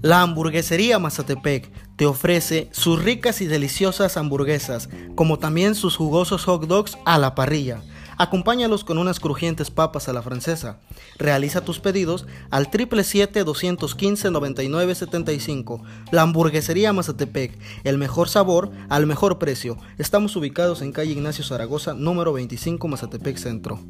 La hamburguesería Mazatepec te ofrece sus ricas y deliciosas hamburguesas, como también sus jugosos hot dogs a la parrilla. Acompáñalos con unas crujientes papas a la francesa. Realiza tus pedidos al 777-215-9975. La hamburguesería Mazatepec, el mejor sabor al mejor precio. Estamos ubicados en calle Ignacio Zaragoza, número 25, Mazatepec Centro.